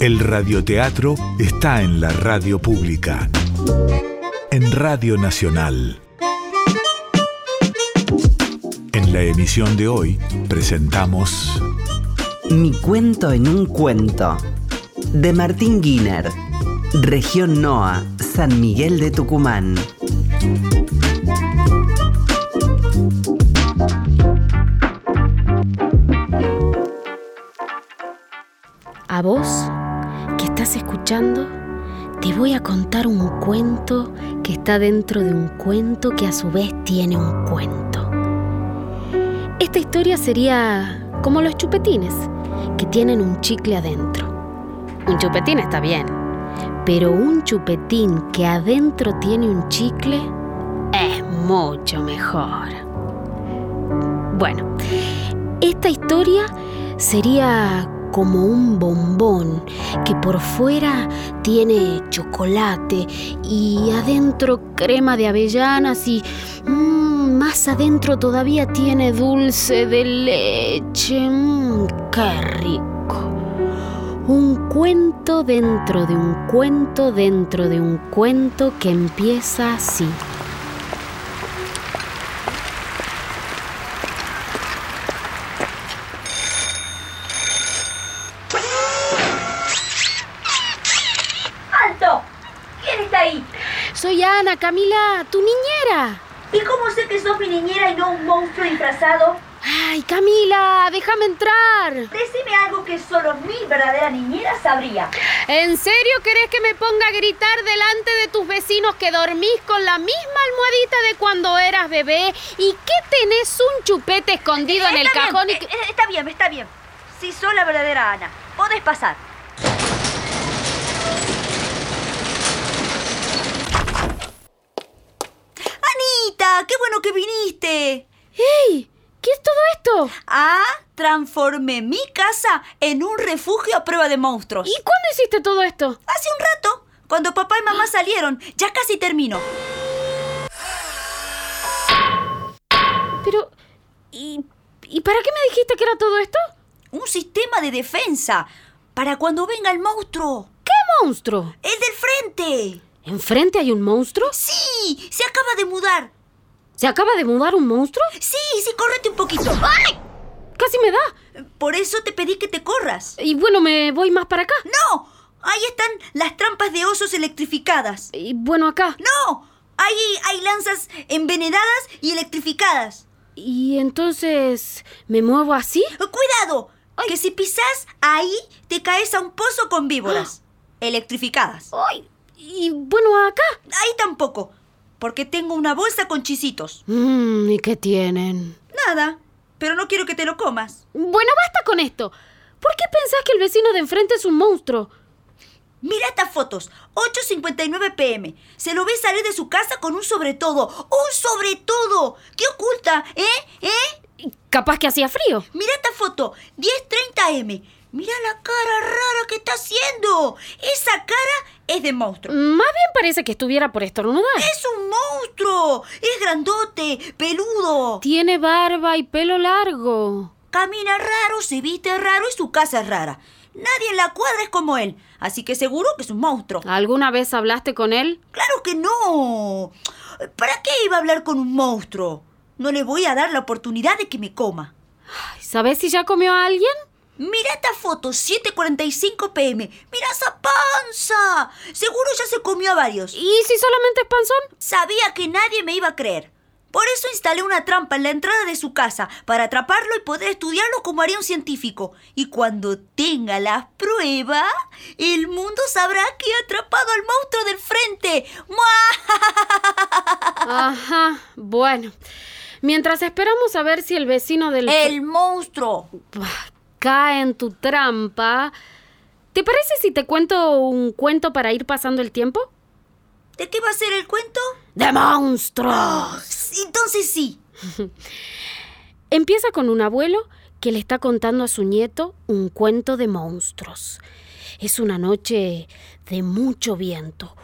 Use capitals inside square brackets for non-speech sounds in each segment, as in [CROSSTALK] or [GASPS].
El radioteatro está en la radio pública. En Radio Nacional. En la emisión de hoy presentamos Mi cuento en un cuento. De Martín Guiner. Región NOA, San Miguel de Tucumán. Voy a contar un cuento que está dentro de un cuento que a su vez tiene un cuento. Esta historia sería como los chupetines, que tienen un chicle adentro. Un chupetín está bien, pero un chupetín que adentro tiene un chicle es mucho mejor. Bueno, esta historia sería como un bombón que por fuera tiene chocolate y adentro crema de avellanas y mm, más adentro todavía tiene dulce de leche. Mm, ¡Qué rico! Un cuento dentro de un cuento dentro de un cuento que empieza así. ¡Alto! ¿Quién está ahí? Soy Camila, tu niñera. ¿Y cómo sé que sos mi niñera y no un monstruo disfrazado? Ay, Camila, déjame entrar. Decime algo que solo mi verdadera niñera sabría. ¿En serio querés que me ponga a gritar delante de tus vecinos que dormís con la misma almohadita de cuando eras bebé y que tenés un chupete escondido en el bien, cajón y eh, que... eh, está bien, está bien. Si sos la verdadera Ana, podés pasar. Qué bueno que viniste. ¡Ey! ¿Qué es todo esto? Ah, transformé mi casa en un refugio a prueba de monstruos. ¿Y cuándo hiciste todo esto? Hace un rato, cuando papá y mamá [GASPS] salieron, ya casi termino. Pero... ¿Y, ¿y para qué me dijiste que era todo esto? Un sistema de defensa para cuando venga el monstruo. ¿Qué monstruo? El del frente. ¿Enfrente hay un monstruo? Sí, se acaba de mudar. ¿Se acaba de mudar un monstruo? Sí, sí, córrete un poquito. Casi me da. Por eso te pedí que te corras. Y bueno, me voy más para acá. No, ahí están las trampas de osos electrificadas. Y bueno, acá. No, ahí hay lanzas envenenadas y electrificadas. ¿Y entonces me muevo así? Cuidado, que si pisas ahí te caes a un pozo con víboras [GASPS] electrificadas. ¡Ay! Y bueno, acá. Ahí tampoco, porque tengo una bolsa con chisitos. Mmm, ¿y qué tienen? Nada, pero no quiero que te lo comas. Bueno, basta con esto. ¿Por qué pensás que el vecino de enfrente es un monstruo? Mira estas fotos, 8.59 pm. Se lo ve salir de su casa con un sobre todo. ¡Un sobre todo! ¿Qué oculta? ¿Eh? ¿Eh? Capaz que hacía frío. Mira esta foto, 10.30 m. Mira la cara rara que está haciendo. Esa cara es de monstruo. Más bien parece que estuviera por estornudar. ¡Es un monstruo! Es grandote, peludo. Tiene barba y pelo largo. Camina raro, se viste raro y su casa es rara. Nadie en la cuadra es como él, así que seguro que es un monstruo. ¿Alguna vez hablaste con él? Claro que no. ¿Para qué iba a hablar con un monstruo? No le voy a dar la oportunidad de que me coma. ¿Sabes si ya comió a alguien? Mira esta foto, 7.45 pm. Mira esa panza. Seguro ya se comió a varios. ¿Y si solamente es panzón? Sabía que nadie me iba a creer. Por eso instalé una trampa en la entrada de su casa, para atraparlo y poder estudiarlo como haría un científico. Y cuando tenga las pruebas, el mundo sabrá que he atrapado al monstruo del frente. ¡Mua! [LAUGHS] Ajá, bueno. Mientras esperamos a ver si el vecino del... El monstruo. Cae en tu trampa, ¿Te parece si te cuento un cuento para ir pasando el tiempo? ¿De qué va a ser el cuento? ¡De monstruos! Entonces sí. [LAUGHS] Empieza con un abuelo que le está contando a su nieto un cuento de monstruos. Es una noche de mucho viento.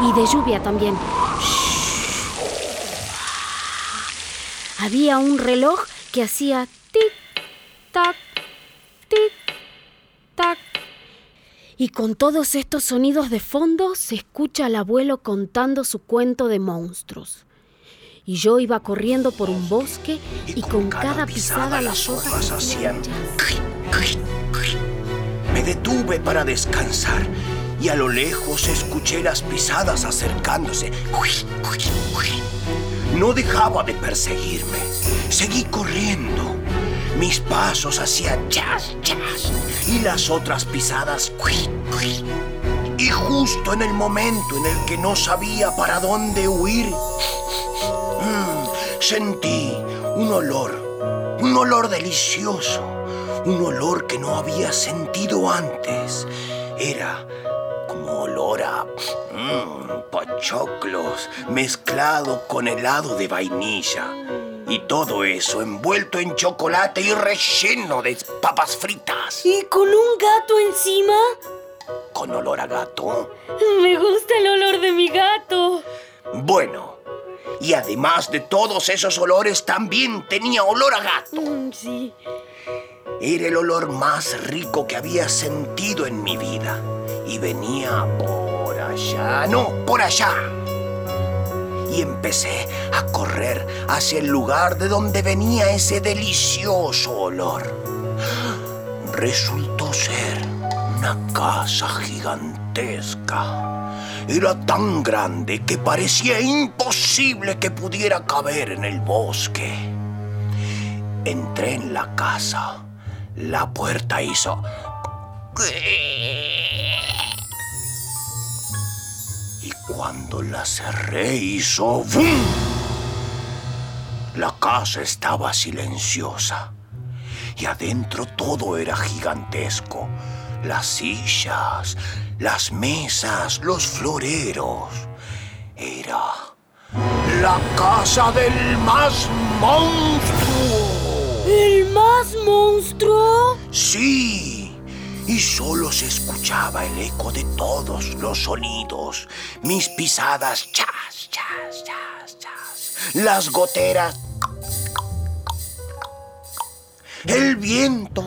Y de lluvia también. Había un reloj que hacía tic-tac, tic-tac. Y con todos estos sonidos de fondo se escucha al abuelo contando su cuento de monstruos. Y yo iba corriendo por un bosque y, con, cada pisada, las hojas hacían... Me detuve para descansar y a lo lejos escuché las pisadas acercándose. No dejaba de perseguirme. Seguí corriendo. Mis pasos hacían chas, chas y las otras pisadas. Y justo en el momento en el que no sabía para dónde huir, mm, sentí un olor, un olor delicioso, un olor que no había sentido antes. Era como olor a mmm, pochoclos mezclado con helado de vainilla. Y todo eso envuelto en chocolate y relleno de papas fritas. ¿Y con un gato encima? ¿Con olor a gato? Me gusta el olor de mi gato. Bueno, y además de todos esos olores, también tenía olor a gato. Mm, sí. Era el olor más rico que había sentido en mi vida. Y venía por allá, no, por allá. Y empecé correr hacia el lugar de donde venía ese delicioso olor. Resultó ser una casa gigantesca. Era tan grande que parecía imposible que pudiera caber en el bosque. Entré en la casa la puerta hizo... Y cuando la cerré hizo... ¡Bum! La casa estaba silenciosa. Y adentro todo era gigantesco. Las sillas, las mesas, los floreros. Era la casa del más monstruo. ¿El más monstruo? Sí. Y solo se escuchaba el eco de todos los sonidos. Mis pisadas, chas, chas, chas, chas. Las goteras. El viento.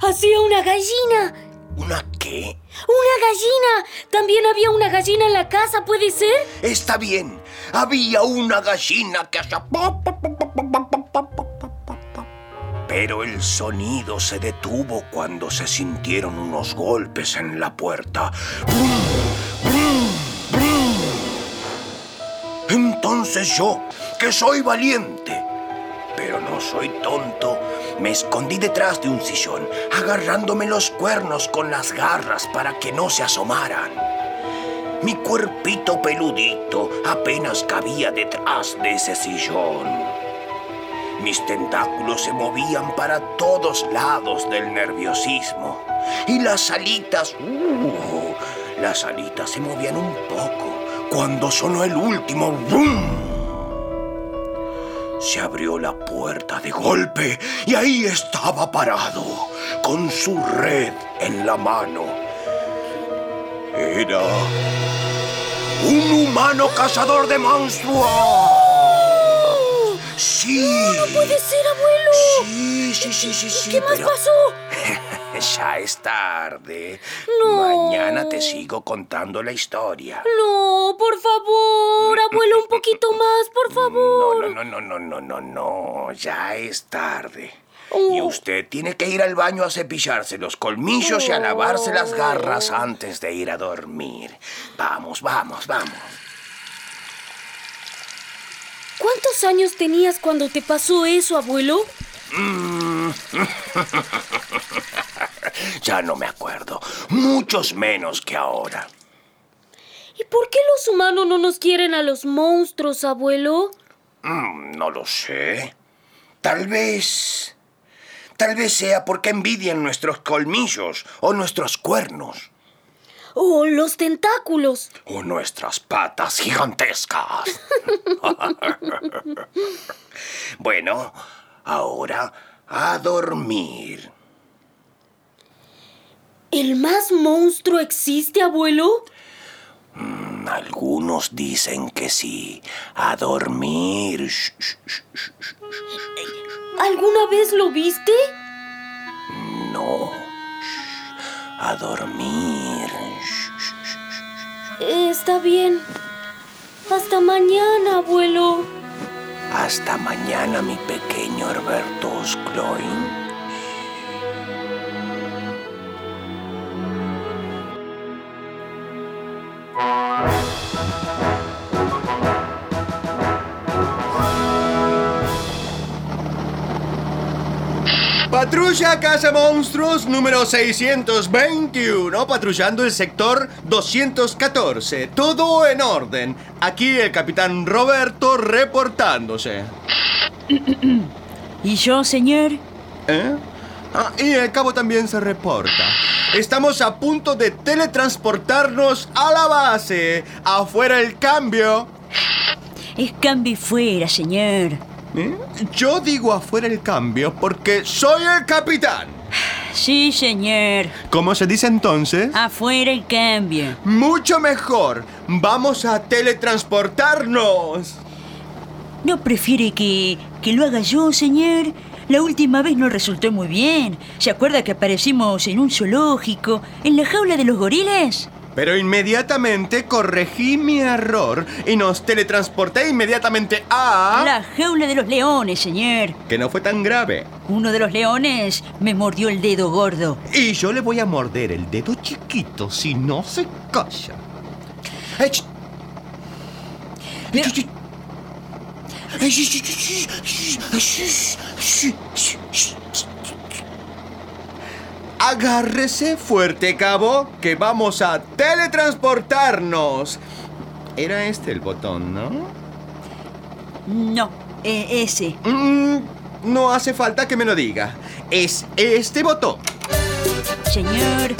Hacía una gallina. ¿Una qué? ¡Una gallina! También había una gallina en la casa, ¿puede ser? Está bien. Había una gallina que hacía... Pero el sonido se detuvo cuando se sintieron unos golpes en la puerta. Entonces yo, que soy valiente, pero no soy tonto, me escondí detrás de un sillón, agarrándome los cuernos con las garras para que no se asomaran. Mi cuerpito peludito apenas cabía detrás de ese sillón. Mis tentáculos se movían para todos lados del nerviosismo. Y las alitas... Uh, las alitas se movían un poco cuando sonó el último... ¡Bum! Se abrió la puerta de golpe y ahí estaba parado, con su red en la mano. Era un humano cazador de monstruos. Sí. No, puede ser, abuelo. Sí, sí, sí, sí, sí. ¿Qué más pasó? [LAUGHS] ya es tarde. No. Mañana te sigo contando la historia. No, por favor, abuelo, un poquito [LAUGHS] más, por favor. No, no, no, no, no, no, no, ya es tarde. Oh. Y usted tiene que ir al baño a cepillarse los colmillos y a lavarse las garras antes de ir a dormir. Vamos, vamos, vamos. ¿Cuántos años tenías cuando te pasó eso, abuelo? [LAUGHS] Ya no me acuerdo. Muchos menos que ahora. ¿Y por qué los humanos no nos quieren a los monstruos, abuelo? Mm, no lo sé. Tal vez... Tal vez sea porque envidian nuestros colmillos o nuestros cuernos. ¡Oh, los tentáculos! O nuestras patas gigantescas. [LAUGHS] bueno, ahora a dormir. ¿El más monstruo existe, abuelo? Mm, algunos dicen que sí. A dormir. ¿Alguna vez lo viste? No. A dormir. Está bien. Hasta mañana, abuelo. Hasta mañana, mi pequeño Herberto Skloin. Patrulla Casa Monstruos número 621, patrullando el sector 214. Todo en orden. Aquí el capitán Roberto reportándose. ¿Y yo, señor? ¿Eh? Ah, y el cabo también se reporta. Estamos a punto de teletransportarnos a la base. Afuera el cambio. Es cambio fuera, señor. ¿Eh? Yo digo afuera el cambio porque soy el capitán. Sí, señor. ¿Cómo se dice entonces? Afuera el cambio. Mucho mejor. Vamos a teletransportarnos. ¿No prefiere que, que lo haga yo, señor? La última vez no resultó muy bien. ¿Se acuerda que aparecimos en un zoológico, en la jaula de los gorilas? Pero inmediatamente corregí mi error y nos teletransporté inmediatamente a... La jaula de los leones, señor. Que no fue tan grave. Uno de los leones me mordió el dedo gordo. Y yo le voy a morder el dedo chiquito si no se calla. ¡Eh, ch- Pero- Agárrese fuerte, cabo, que vamos a teletransportarnos. Era este el botón, ¿no? No, eh, ese. Mm, no hace falta que me lo diga. Es este botón. Señor,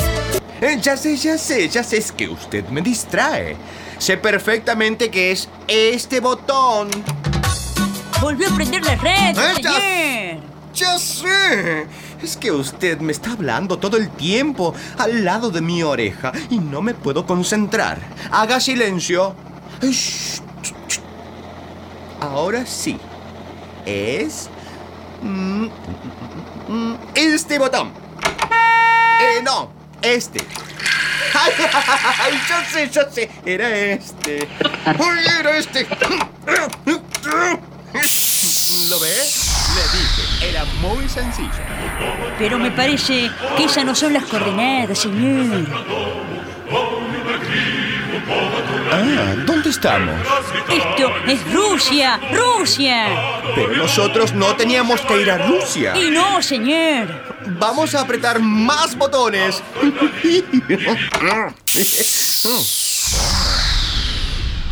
Eh, ya sé, ya sé, ya sé, es que usted me distrae. Sé perfectamente que es este botón. volvió a prender la red, Eh. Ya sé. Es que usted me está hablando todo el tiempo al lado de mi oreja y no me puedo concentrar. Haga silencio. Ahora sí. Es... mm, mm, Este botón. Eh, no, este. Ay, ya sé, ya sé. Era este. Era este. ¿Lo ve? Le dije, era muy sencillo. Pero me parece que esas no son las coordenadas, señor. Ah, ¿dónde estamos? Esto es Rusia, Rusia. Pero nosotros no teníamos que ir a Rusia. Y no, señor. Vamos a apretar más botones. [LAUGHS]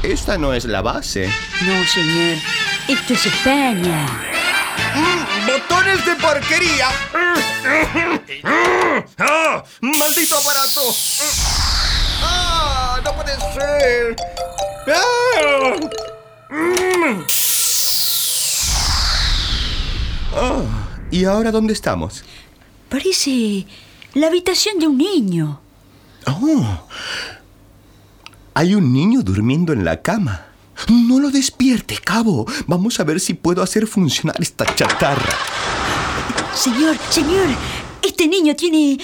Esta no es la base. No, señor. Esto es España. ¡Botones de porquería! ¡Ah! ¡Maldito aparato! ¡Ah! ¡No puede ser! ¡Ah! Mm. Ah, ¿Y ahora dónde estamos? Parece la habitación de un niño. Oh. Hay un niño durmiendo en la cama. No lo despierte, cabo. Vamos a ver si puedo hacer funcionar esta chatarra. Señor, señor, este niño tiene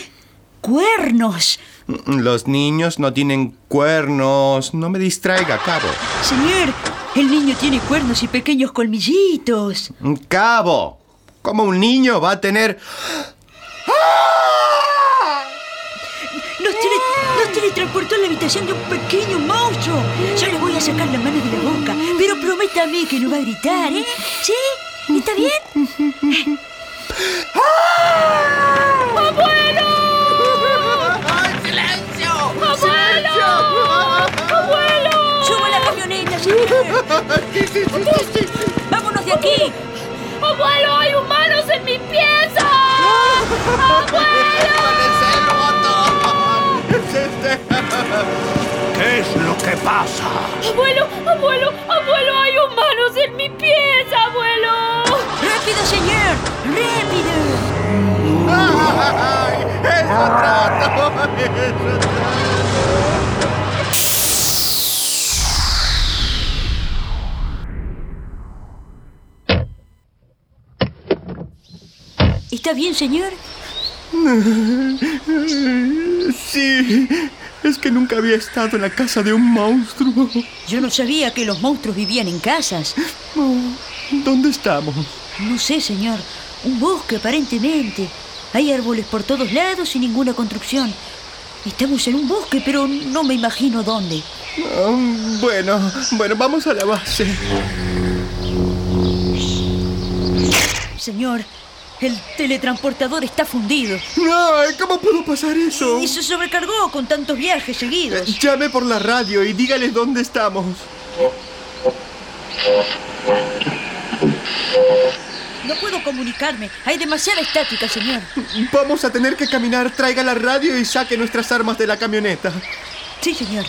cuernos. Los niños no tienen cuernos. No me distraiga, cabo. Señor, el niño tiene cuernos y pequeños colmillitos. Cabo. ¿Cómo un niño va a tener... Nos, teletransportó a la habitación de un pequeño monstruo. Yo le voy a sacar la mano de la boca, pero prométame que no va a gritar, ¿eh? ¿Sí? ¿Está bien? ¡Suba a la camioneta, señor! ¡Vamos! aquí! ¡Abuelo, hay humanos en mi pieza! ¡Abuelo! ¿Qué pasa? ¡Abuelo, abuelo, abuelo, hay humanos en mi pieza, abuelo! ¡Rápido, señor! ¡Rápido! ¡Eso trato! ¡Eso trato! ¿Está bien, señor? Sí, es que nunca había estado en la casa de un monstruo. Yo no sabía que los monstruos vivían en casas. Oh, ¿Dónde estamos? No sé, señor. Un bosque, aparentemente. Hay árboles por todos lados y ninguna construcción. Estamos en un bosque, pero no me imagino dónde. Oh, bueno, bueno, vamos a la base. Señor, el teletransportador está fundido. Ay, ¿Cómo pudo pasar eso? Y se sobrecargó con tantos viajes seguidos. Llame por la radio y dígales dónde estamos. No puedo comunicarme. Hay demasiada estática, señor. Vamos a tener que caminar. Traiga la radio y saque nuestras armas de la camioneta. Sí, señor.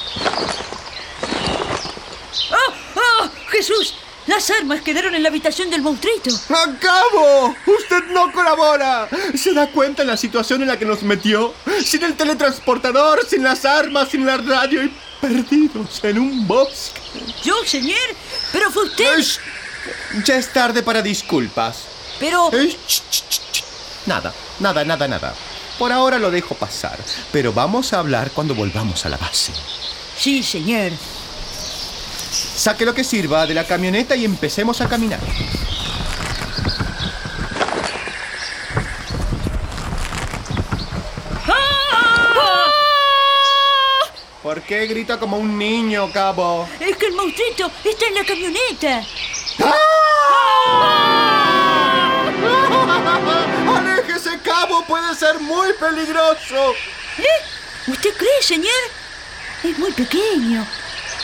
¡Oh! ¡Oh! ¡Jesús! Las armas quedaron en la habitación del monstruito. ¡Acabo! ¡Usted no colabora! ¿Se da cuenta de la situación en la que nos metió? Sin el teletransportador, sin las armas, sin la radio y perdidos en un bosque. ¿Yo, señor? Pero fue usted. Ya es tarde para disculpas. Pero... Eh. Nada, nada, nada, nada. Por ahora lo dejo pasar, pero vamos a hablar cuando volvamos a la base. Sí, señor. Saque lo que sirva de la camioneta y empecemos a caminar. ¿Por qué grita como un niño, cabo? Es que el monstruito está en la camioneta. [LAUGHS] ¡Aléjese, cabo! ¡Puede ser muy peligroso! ¿Eh? ¿Usted cree, señor? Es muy pequeño.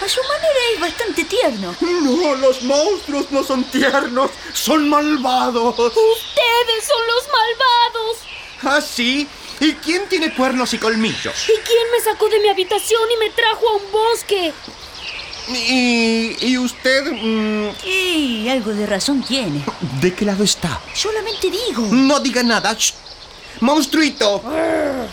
A su manera es bastante tierno. No, los monstruos no son tiernos, son malvados. ¡Ustedes son los malvados! ¿Ah, sí? ¿Y quién tiene cuernos y colmillos? ¿Y quién me sacó de mi habitación y me trajo a un bosque? ¿Y, y usted... mm, Y algo de razón tiene. ¿De qué lado está? Solamente digo. No diga nada. Shh. ¡Monstruito!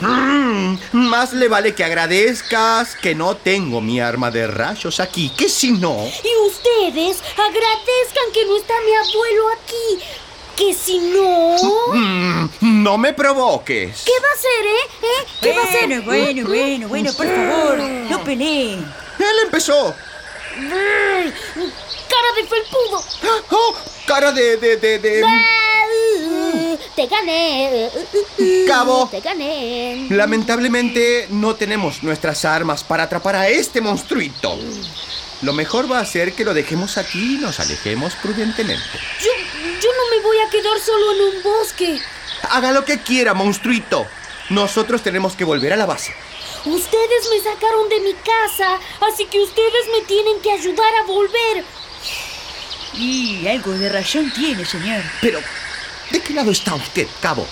Mm, más le vale que agradezcas que no tengo mi arma de rayos aquí, que si no... Y ustedes agradezcan que no está mi abuelo aquí. Que si no... Mm, no me provoques. ¿Qué va a hacer, eh? ¿Eh? ¿Qué va a hacer? Bueno, bueno, bueno, bueno, por favor, no peleen. Él empezó. Cara de felpudo. Oh, cara de... de, de, de- Te gané. Cabo. Te gané. Lamentablemente no tenemos nuestras armas para atrapar a este monstruito. Lo mejor va a ser que lo dejemos aquí y nos alejemos prudentemente. Yo, yo no me voy a quedar solo en un bosque. Haga lo que quiera, monstruito. Nosotros tenemos que volver a la base. Ustedes me sacaron de mi casa, así que ustedes me tienen que ayudar a volver. Y algo de razón tiene, señor. Pero, ¿de qué lado está usted, cabo?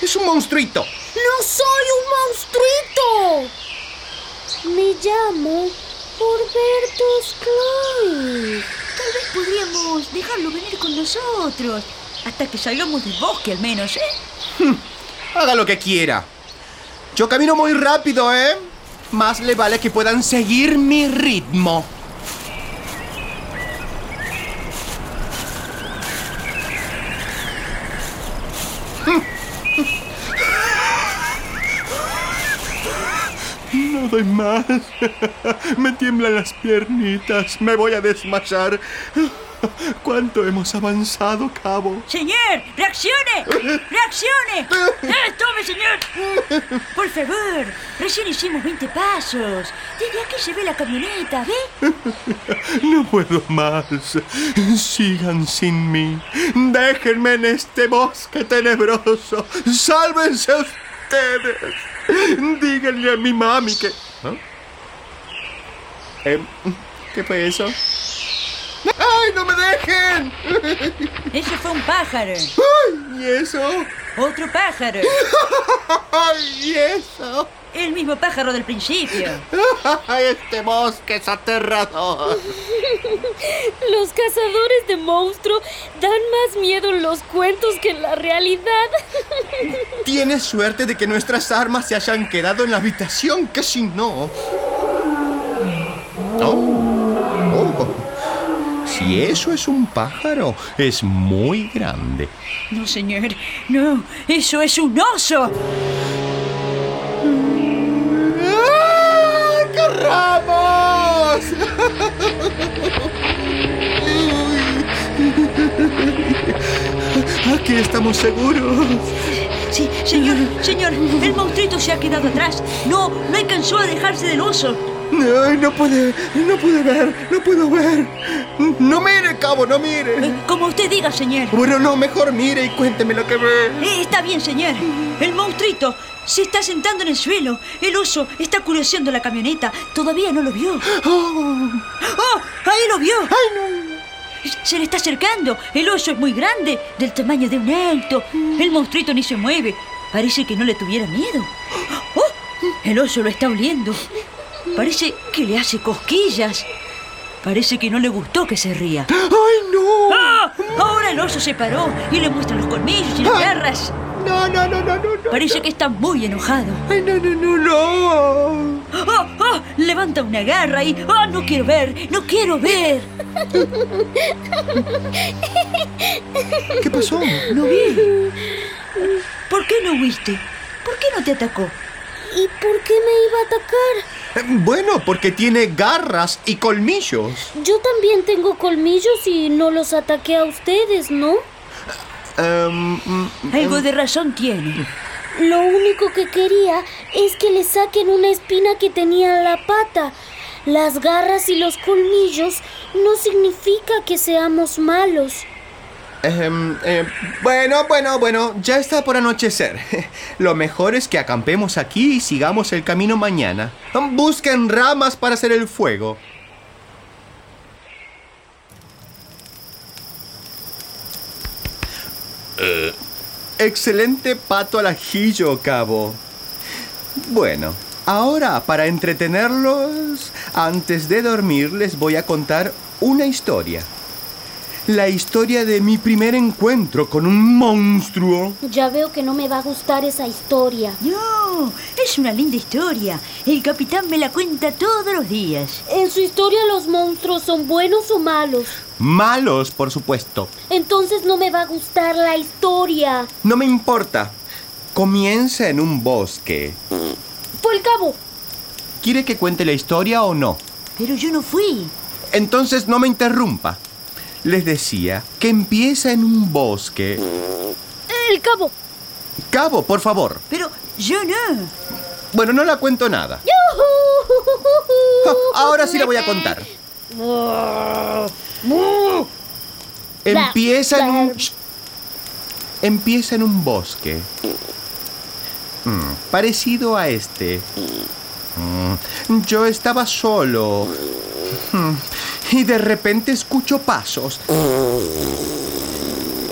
Es un monstruito. ¡No soy un monstruito! Me llamo Horbertus Klein. Tal vez podríamos dejarlo venir con nosotros. Hasta que salgamos del bosque, al menos, ¿eh? Haga lo que quiera. Yo camino muy rápido, ¿eh? Más le vale que puedan seguir mi ritmo. No doy más. Me tiemblan las piernitas. Me voy a desmayar. ¿Cuánto hemos avanzado, cabo? ¡Señor! ¡Reaccione! ¡Reaccione! [LAUGHS] ¡Eh, tome, señor! Por favor, recién hicimos 20 pasos. Desde aquí se ve la camioneta, ¿ve? [LAUGHS] No puedo más. Sigan sin mí. Déjenme en este bosque tenebroso. Sálvense ustedes. [LAUGHS] Díganle a mi mami que... ¿Ah? Em, ¿Qué fue eso? ¡Ay! ¡Ay, no me dejen! [LAUGHS] Ese fue un pájaro. ¡Ay, y eso! Otro pájaro. [LAUGHS] ¡Ay, y eso! El mismo pájaro del principio. ¡Ay, [LAUGHS] este bosque es aterrador! [LAUGHS] Los cazadores de monstruos dan más miedo en los cuentos que en la realidad. [LAUGHS] Tienes suerte de que nuestras armas se hayan quedado en la habitación, que si no... Oh, oh. Si eso es un pájaro, es muy grande. No, señor. No, eso es un oso. Aquí estamos seguros. Sí, señor, señor, el monstruito se ha quedado atrás. No, no alcanzó a dejarse del oso. No, no puede, no puede ver, no puedo ver. No mire, cabo, no mire. Eh, Como usted diga, señor. Bueno, no, mejor mire y cuénteme lo que ve. Eh, está bien, señor. El monstruito se está sentando en el suelo. El oso está curioseando la camioneta. Todavía no lo vio. Oh, ¡Oh! ¡Ahí lo vio! ¡Ay, no! Se le está acercando. El oso es muy grande, del tamaño de un alto. El monstruito ni se mueve. Parece que no le tuviera miedo. ¡Oh! El oso lo está oliendo. Parece que le hace cosquillas. Parece que no le gustó que se ría. ¡Ay, no! ¡Ah! Ahora el oso se paró y le muestra los colmillos y las garras. No, no, no, no, no, no. Parece que está muy enojado. Ay, no, no, no, no. ¡Oh, oh! Levanta una garra y... ¡Oh, no quiero ver! ¡No quiero ver! ¿Qué pasó? No vi. ¿Por qué no viste? ¿Por qué no te atacó? ¿Y por qué me iba a atacar? Eh, Bueno, porque tiene garras y colmillos. Yo también tengo colmillos y no los ataqué a ustedes, ¿no? Em, mm, Algo de razón tiene. Lo único que quería es que le saquen una espina que tenía en la pata. Las garras y los colmillos no significa que seamos malos. Eh, bueno, bueno, bueno, ya está por anochecer. [LAUGHS] Lo mejor es que acampemos aquí y sigamos el camino mañana. Busquen ramas para hacer el fuego. Excelente pato al ajillo, cabo. Bueno, ahora para entretenerlos, antes de dormir les voy a contar una historia. La historia de mi primer encuentro con un monstruo. Ya veo que no me va a gustar esa historia. No, es una linda historia. El capitán me la cuenta todos los días. En su historia los monstruos son buenos o malos. Malos, por supuesto. Entonces no me va a gustar la historia. No me importa. Comienza en un bosque. Por el cabo. ¿Quiere que cuente la historia o no? Pero yo no fui. Entonces no me interrumpa. Les decía que empieza en un bosque. El cabo. Cabo, por favor. Pero yo no. Bueno, no la cuento nada. Ahora sí la voy a contar. Empieza en un... Shh. Empieza en un bosque. Mm, parecido a este. Mm, yo estaba solo. Mm, y de repente escucho pasos.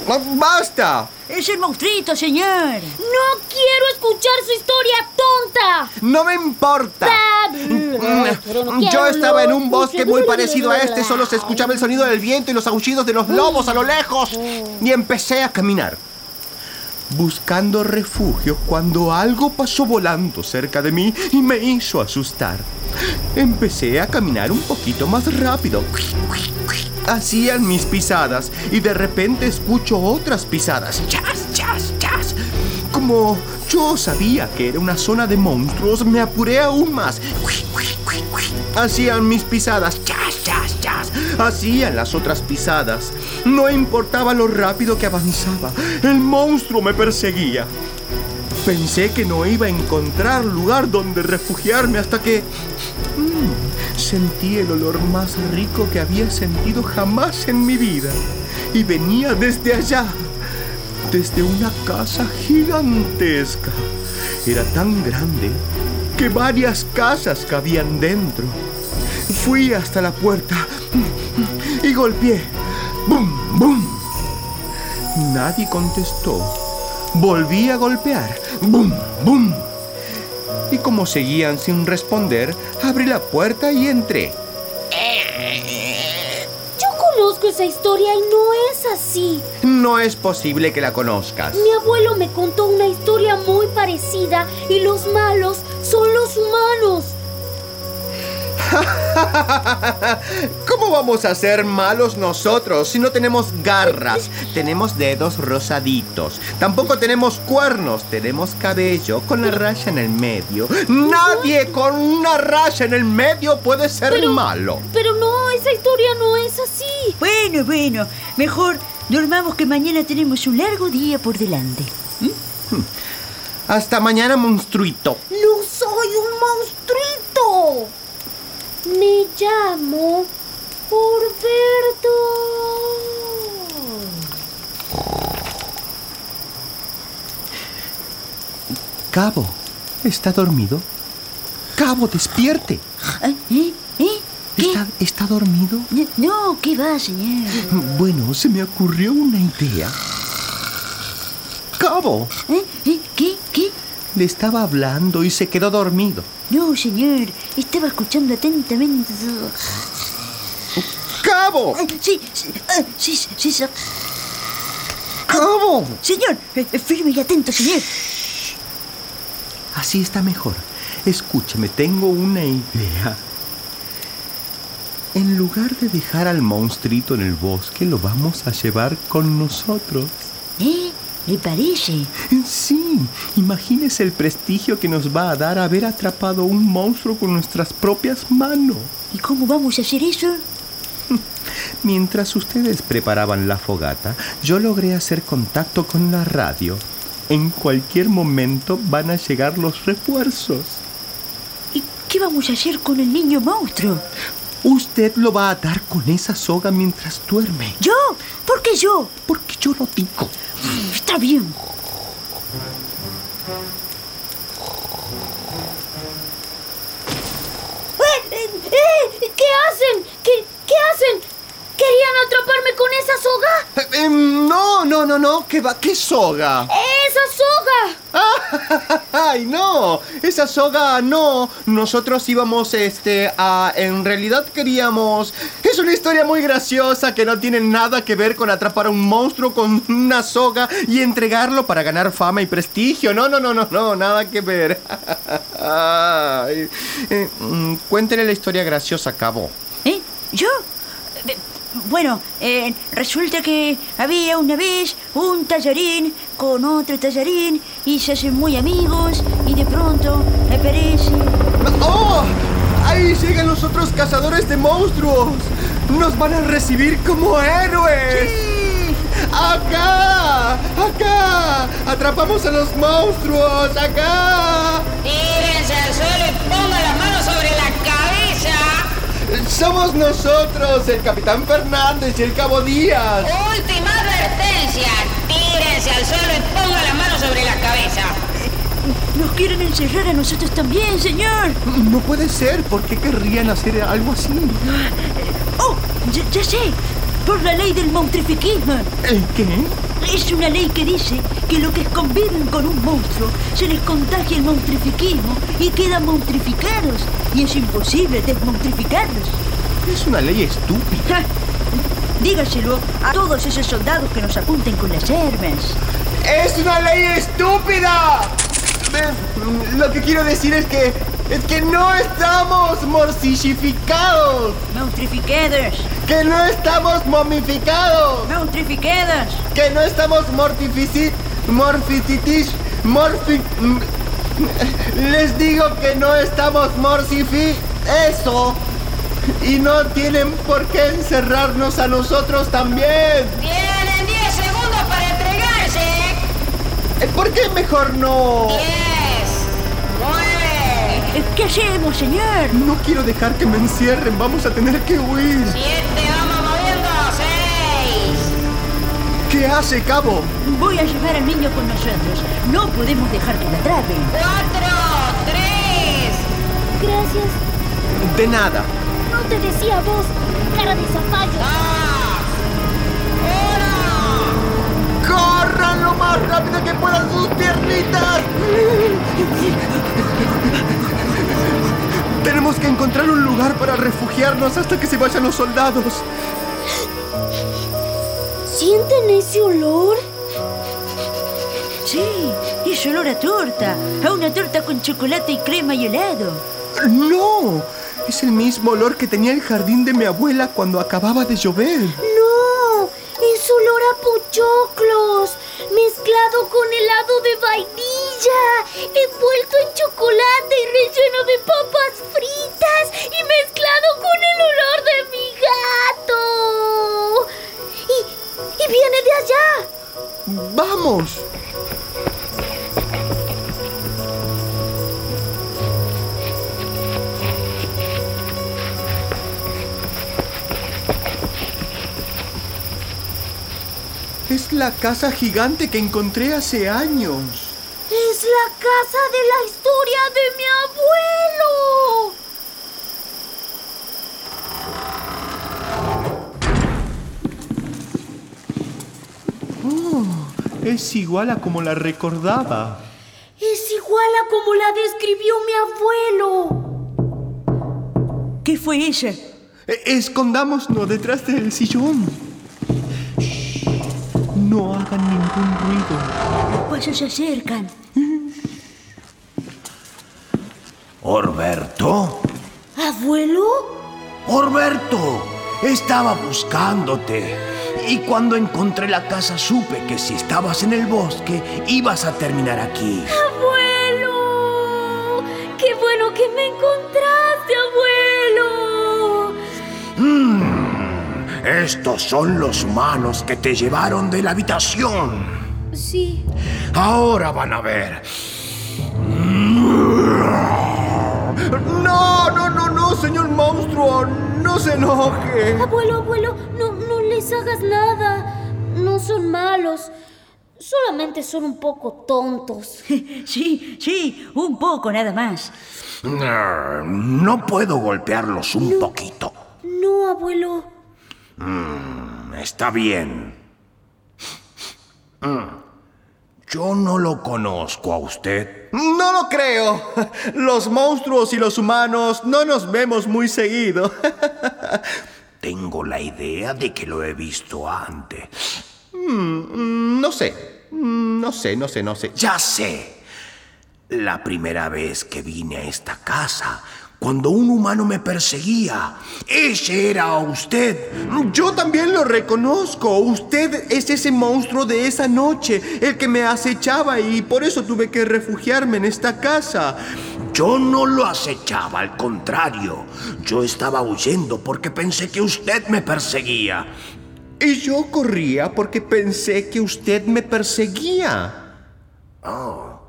¡Ah, ¡Basta! Es el monstruito, señor. No quiero escuchar su historia tonta. No me importa. Yo quiero estaba en un bosque muy parecido a este, solo se escuchaba el sonido del viento y los aullidos de los lobos a lo lejos. Y empecé a caminar, buscando refugio cuando algo pasó volando cerca de mí y me hizo asustar. Empecé a caminar un poquito más rápido. Hacían mis pisadas y de repente escucho otras pisadas. Chas, chas, chas. Como yo sabía que era una zona de monstruos, me apuré aún más. Hacían mis pisadas. Chas, chas, chas. Hacían las otras pisadas. No importaba lo rápido que avanzaba. El monstruo me perseguía. Pensé que no iba a encontrar lugar donde refugiarme hasta que... mm, sentí el olor más rico que había sentido jamás en mi vida. Y venía desde allá, desde una casa gigantesca. Era tan grande que varias casas cabían dentro. Fui hasta la puerta y golpeé. ¡Bum! ¡Bum! Nadie contestó. Volví a golpear. ¡Bum! ¡Bum! Y como seguían sin responder, abrí la puerta y entré. Conozco esa historia y no es así. No es posible que la conozcas. Mi abuelo me contó una historia muy parecida y los malos son los humanos. [LAUGHS] ¿Cómo vamos a ser malos nosotros si no tenemos garras? Tenemos dedos rosaditos. Tampoco tenemos cuernos. Tenemos cabello con la raya en el medio. Nadie con una raya en el medio puede ser Pero- malo. Pero no, esa historia no es así. Bueno, bueno, mejor dormamos que mañana tenemos un largo día por delante. Hasta mañana, monstruito. No soy un monstruito. Me llamo Orberto. Cabo, ¿está dormido? Cabo, despierte. ¿Eh? ¿Eh? ¿Está, está dormido? No, ¿qué va, señor? Bueno, se me ocurrió una idea. Cabo, ¿Eh? ¿Eh? ¿Qué? ¿Qué? le estaba hablando y se quedó dormido. No, señor, estaba escuchando atentamente. ¡Cabo! Eh, Sí, sí, eh, sí, sí, sí, sí. ¡Cabo! Señor, firme y atento, señor. Así está mejor. Escúchame, tengo una idea. En lugar de dejar al monstruito en el bosque, lo vamos a llevar con nosotros. ¿Eh? ¿Le parece? Sí, imagínese el prestigio que nos va a dar haber atrapado un monstruo con nuestras propias manos. ¿Y cómo vamos a hacer eso? [LAUGHS] Mientras ustedes preparaban la fogata, yo logré hacer contacto con la radio. En cualquier momento van a llegar los refuerzos. ¿Y qué vamos a hacer con el niño monstruo? Usted lo va a atar con esa soga mientras duerme. ¿Yo? ¿Por qué yo? Porque yo lo digo. Está bien. ¡Eh, eh! ¿Qué hacen? ¿Qué, ¿Qué hacen? ¿Querían atraparme con esa soga? Eh, no, no, no, no. ¿Qué va? ¿Qué soga? ¡Esa soga! [LAUGHS] ¡Ay, no! Esa soga no. Nosotros íbamos, este, a... En realidad queríamos... Es una historia muy graciosa que no tiene nada que ver con atrapar a un monstruo con una soga y entregarlo para ganar fama y prestigio. No, no, no, no, no, nada que ver. [LAUGHS] Ay. Eh, mm, cuéntele la historia graciosa, Cabo. ¿Eh? ¿Yo? Bueno, eh, resulta que había una vez un tallarín con otro tallarín y se hacen muy amigos y de pronto aparece... ¡Oh! ¡Ahí llegan los otros cazadores de monstruos! ¡Nos van a recibir como héroes! ¡Acá! ¡Acá! ¡Atrapamos a los monstruos! ¡Acá! Tírense al suelo y pongan las manos. ¡Somos nosotros! El Capitán Fernández y el Cabo Díaz. Última advertencia. Tírense al suelo y pongan las manos sobre la cabeza. Nos quieren encerrar a nosotros también, señor. No puede ser. ¿Por qué querrían hacer algo así? ¡Oh! Ya, ya sé. Por la ley del monstrifiquismo. ¿El qué? Es una ley que dice que los que conviven con un monstruo se les contagia el monstrifiquismo y quedan monstrificados. Y es imposible desmonstrificarlos. Es una ley estúpida. Dígaselo a todos esos soldados que nos apunten con las armas. ¡Es una ley estúpida! Lo que quiero decir es que. Es que no estamos morcillificados. Monstrificados. Que no estamos momificados. Que no estamos mortificit. Morficitis. Morfi. Les digo que no estamos morcifi. Eso. Y no tienen por qué encerrarnos a nosotros también. Tienen 10 segundos para entregarse. Eh, ¿Por qué mejor no? 10, 9, Eh, ¿Qué hacemos, señor? No quiero dejar que me encierren. Vamos a tener que huir. 7, vamos moviendo. 6, ¿Qué hace, cabo? Voy a llevar al niño con nosotros. No podemos dejar que lo atrapen. 4, 3, Gracias. De nada. No te decía vos, cara de zapallo. 2, más rápido que puedan sus piernitas! Tenemos que encontrar un lugar para refugiarnos hasta que se vayan los soldados. ¿Sienten ese olor? Sí, es olor a torta. A una torta con chocolate y crema y helado. ¡No! Es el mismo olor que tenía el jardín de mi abuela cuando acababa de llover. No, es olor a pochoclos, mezclado con helado de vainilla, envuelto en chocolate y relleno de papas fritas y mezclado con el olor de mi gato. Y, y viene de allá. ¡Vamos! Es la casa gigante que encontré hace años. Es la casa de la historia de mi abuelo. Oh, es igual a como la recordaba. Es igual a como la describió mi abuelo. ¿Qué fue ella? E- Escondámonos detrás del sillón. Ningún ruido. Los pasos se acercan. Orberto, ¿Abuelo? Orberto, estaba buscándote. Y cuando encontré la casa supe que si estabas en el bosque ibas a terminar aquí. ¡Abuelo! ¡Qué bueno que me encontraste, abuelo! Estos son los humanos que te llevaron de la habitación. Sí. Ahora van a ver. No, no, no, no, señor monstruo. No se enoje. Abuelo, abuelo, no, no les hagas nada. No son malos. Solamente son un poco tontos. [LAUGHS] Sí, sí, un poco nada más. No puedo golpearlos un poquito. No, abuelo. Está bien. Mm. Yo no lo conozco a usted. No lo creo. Los monstruos y los humanos no nos vemos muy seguido. Tengo la idea de que lo he visto antes. Mm, No sé. Mm, No sé, no sé, no sé. Ya sé. La primera vez que vine a esta casa, cuando un humano me perseguía, ese era usted. Yo también lo reconozco. Usted es ese monstruo de esa noche, el que me acechaba y por eso tuve que refugiarme en esta casa. Yo no lo acechaba, al contrario. Yo estaba huyendo porque pensé que usted me perseguía. Y yo corría porque pensé que usted me perseguía. Oh,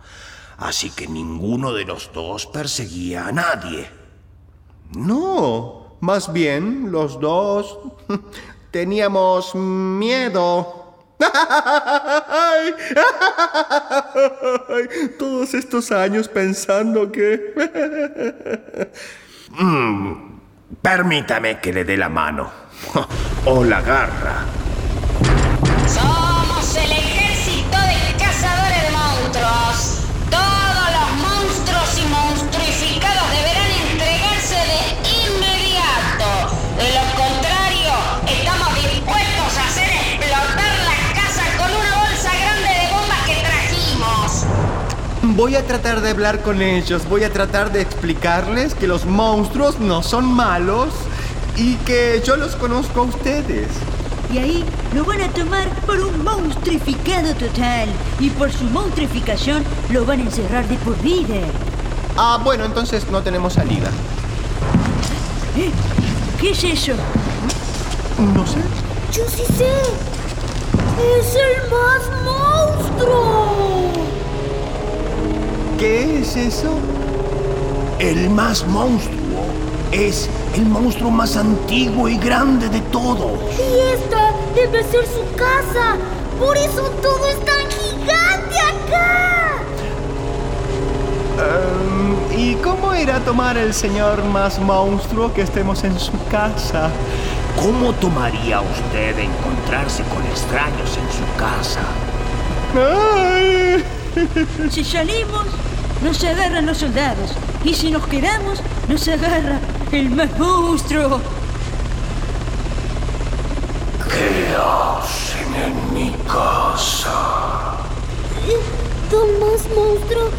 así que ninguno de los dos perseguía a nadie. No, más bien los dos [LAUGHS] teníamos miedo. [LAUGHS] Todos estos años pensando que... [LAUGHS] Permítame que le dé la mano. O la garra. Voy a tratar de hablar con ellos, voy a tratar de explicarles que los monstruos no son malos y que yo los conozco a ustedes. Y ahí lo van a tomar por un monstruificado total. Y por su monstruificación lo van a encerrar de por vida. Ah, bueno, entonces no tenemos salida. ¿Eh? ¿Qué es eso? No sé. Yo sí sé. Es el más monstruo. ¿Qué es eso? El más monstruo es el monstruo más antiguo y grande de todos. Y esta debe ser su casa. Por eso todo es tan gigante acá. Em, ¿Y cómo irá a tomar el señor más monstruo que estemos en su casa? ¿Cómo tomaría usted encontrarse con extraños en su casa? Ay. Si salimos, nos agarran los soldados. Y si nos quedamos, nos agarra el más monstruo. ¿Qué hacen en mi casa? Don Más Monstruo,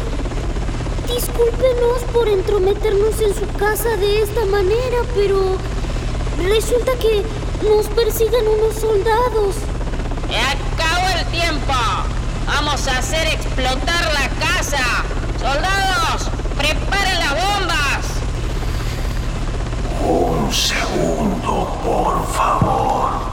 discúlpenos por entrometernos en su casa de esta manera, pero resulta que nos persiguen unos soldados. ¡Se acabó el tiempo! ¡Vamos a hacer explotar la casa! ¡Soldados! ¡Preparen las bombas! Un segundo, por favor.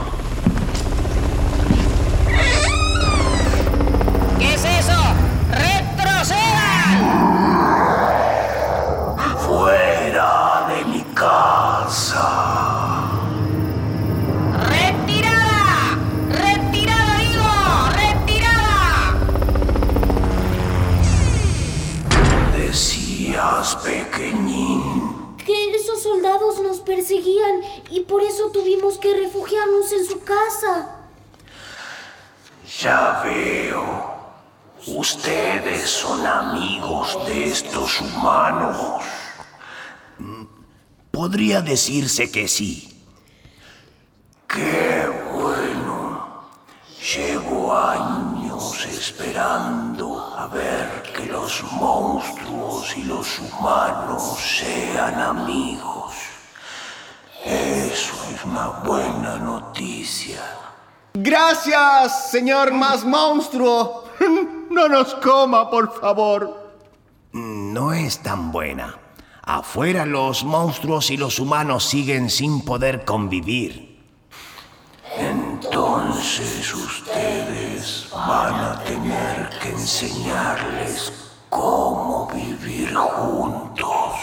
Decirse que sí. Qué bueno. Llevo años esperando a ver que los monstruos y los humanos sean amigos. Eso es una buena noticia. Gracias, señor más monstruo. [LAUGHS] No nos coma, por favor. No es tan buena. Afuera los monstruos y los humanos siguen sin poder convivir. Entonces ustedes van a tener que enseñarles cómo vivir juntos.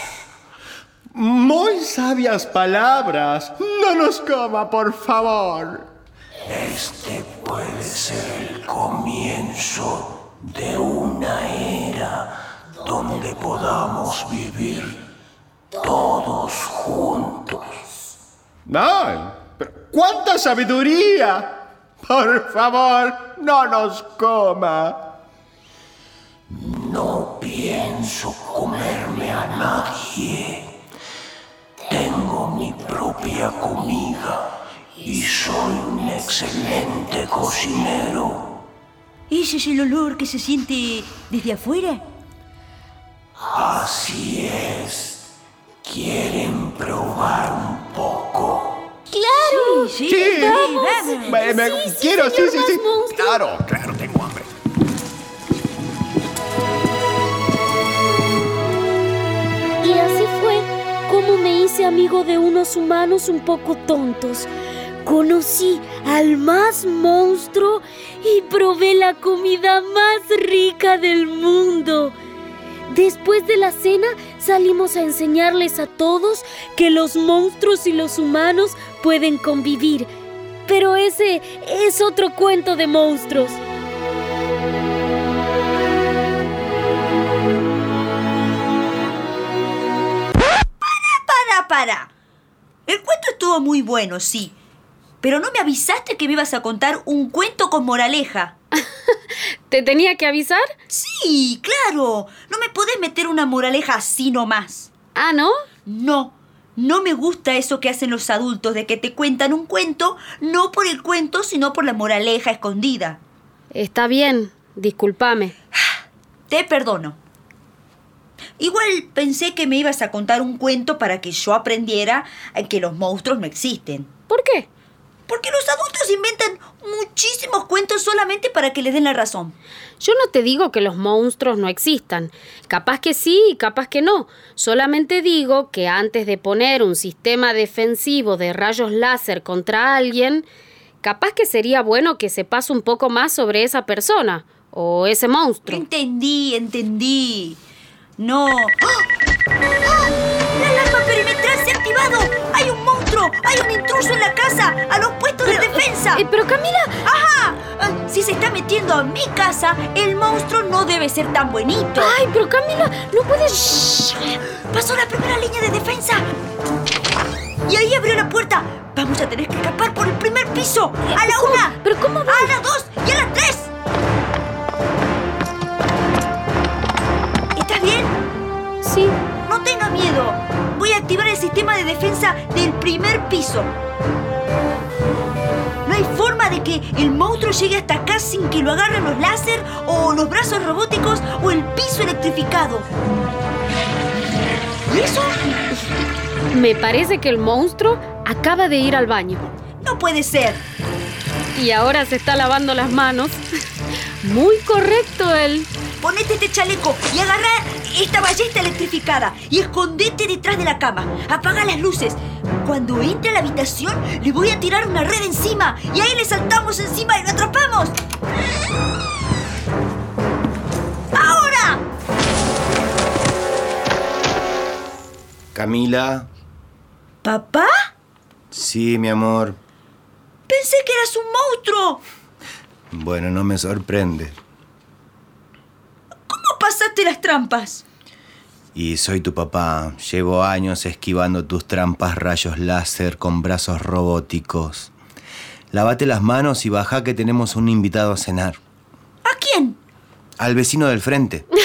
Muy sabias palabras. No nos coma, por favor. Este puede ser el comienzo de una era donde podamos vivir todos juntos. ¡Ay! pero ¡Cuánta sabiduría! Por favor, no nos coma. No pienso comerme a nadie. Tengo mi propia comida y soy un excelente cocinero. ¿Ese es el olor que se siente desde afuera? Así es. ¿Quieren probar un poco? ¡Claro! Sí, Sí. vamos. Me- me- Sí, sí, quiero, sí, señor sí, sí. monstruo. Claro, claro, tengo hambre. Y así fue como me hice amigo de unos humanos un poco tontos. Conocí al más monstruo y probé la comida más rica del mundo. Después de la cena salimos a enseñarles a todos que los monstruos y los humanos pueden convivir. Pero ese es otro cuento de monstruos. Para, para. El cuento estuvo muy bueno, sí. Pero no me avisaste que me ibas a contar un cuento con moraleja. [LAUGHS] ¿Te tenía que avisar? Sí, claro. No me podés meter una moraleja así nomás. Ah, ¿no? No, no me gusta eso que hacen los adultos de que te cuentan un cuento, no por el cuento, sino por la moraleja escondida. Está bien, discúlpame. [SIGHS] Te perdono. Igual pensé que me ibas a contar un cuento para que yo aprendiera que los monstruos no existen. ¿Por qué? Porque los adultos inventan muchísimos cuentos solamente para que les den la razón. Yo no te digo que los monstruos no existan. Capaz que sí y capaz que no. Solamente digo que antes de poner un sistema defensivo de rayos láser contra alguien, capaz que sería bueno que sepas un poco más sobre esa persona o ese monstruo. Entendí, entendí. No. ¡Ah! ¡Ah! ¡La alarma perimetral se ha activado! ¡Hay un! ¡Hay un intruso en la casa! ¡A los puestos de defensa! Eh, pero Camila, ¡Ajá! Ah, Si se está metiendo a mi casa, el monstruo no debe ser tan buenito. ay, pero Camila, no puedes... Pasó la primera línea de defensa. Y ahí abrió la puerta. Vamos a tener que escapar por el primer piso. A la una, ¿Pero piso. No hay forma de que el monstruo llegue hasta acá sin que lo agarren los láser o los brazos robóticos o el piso electrificado. ¿Y eso? Me parece que el monstruo acaba de ir al baño. No puede ser. Y ahora se está lavando las manos. Muy correcto él. Ponete este chaleco y agarra esta ballesta electrificada y escondete detrás de la cama. Apaga las luces. Cuando entre a la habitación, le voy a tirar una red encima y ahí le saltamos encima y lo atrapamos. ¡Ahora! Camila. ¿Papá? Sí, mi amor. Pensé que eras un monstruo. Bueno, no me sorprende. ¿Cómo pasaste las trampas? Y soy tu papá. Llevo años esquivando tus trampas rayos láser con brazos robóticos. Lávate las manos y baja que tenemos un invitado a cenar. ¿A quién? Al vecino del frente. [LAUGHS]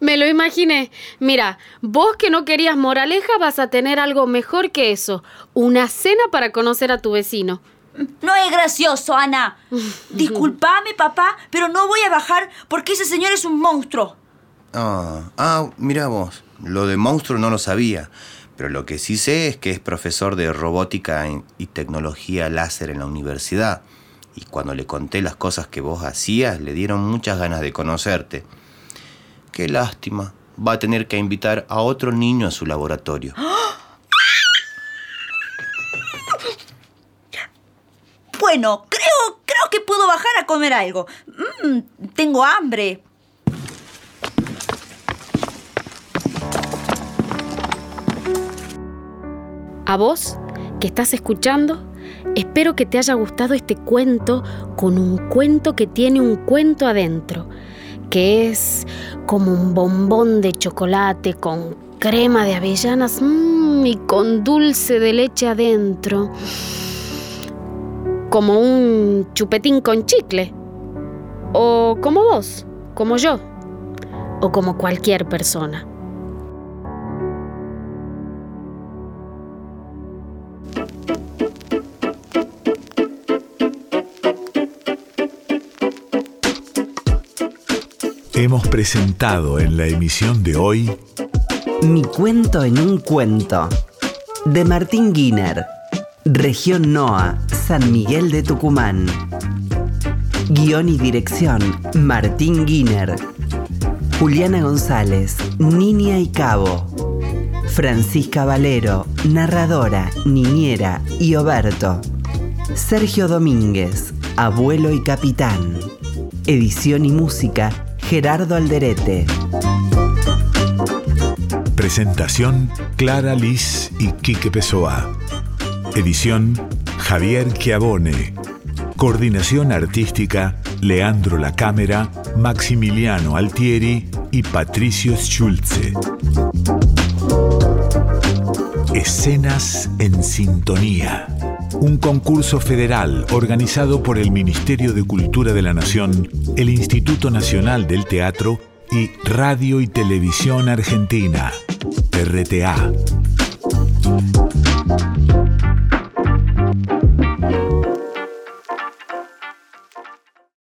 Me lo imaginé. Mira, vos que no querías moraleja vas a tener algo mejor que eso. Una cena para conocer a tu vecino. No es gracioso, Ana. [LAUGHS] Disculpame, papá, pero no voy a bajar porque ese señor es un monstruo. Ah, ah, mira vos. Lo de monstruo no lo sabía. Pero lo que sí sé es que es profesor de robótica y tecnología láser en la universidad. Y cuando le conté las cosas que vos hacías, le dieron muchas ganas de conocerte. Qué lástima. Va a tener que invitar a otro niño a su laboratorio. Bueno, creo, creo que puedo bajar a comer algo. Mm, tengo hambre. A vos, que estás escuchando, espero que te haya gustado este cuento con un cuento que tiene un cuento adentro, que es como un bombón de chocolate con crema de avellanas mm, y con dulce de leche adentro, como un chupetín con chicle, o como vos, como yo, o como cualquier persona. Hemos presentado en la emisión de hoy Mi cuento en un cuento de Martín Guiner, Región NOA, San Miguel de Tucumán. Guión y dirección, Martín Guiner. Juliana González, Niña y Cabo. Francisca Valero, narradora, niñera y Oberto. Sergio Domínguez, abuelo y capitán. Edición y música, Gerardo Alderete. Presentación Clara Liz y Quique Pessoa. Edición Javier Chiavone. Coordinación artística Leandro La Cámara, Maximiliano Altieri y Patricio Schulze. Escenas en Sintonía. Un concurso federal organizado por el Ministerio de Cultura de la Nación, el Instituto Nacional del Teatro y Radio y Televisión Argentina, RTA.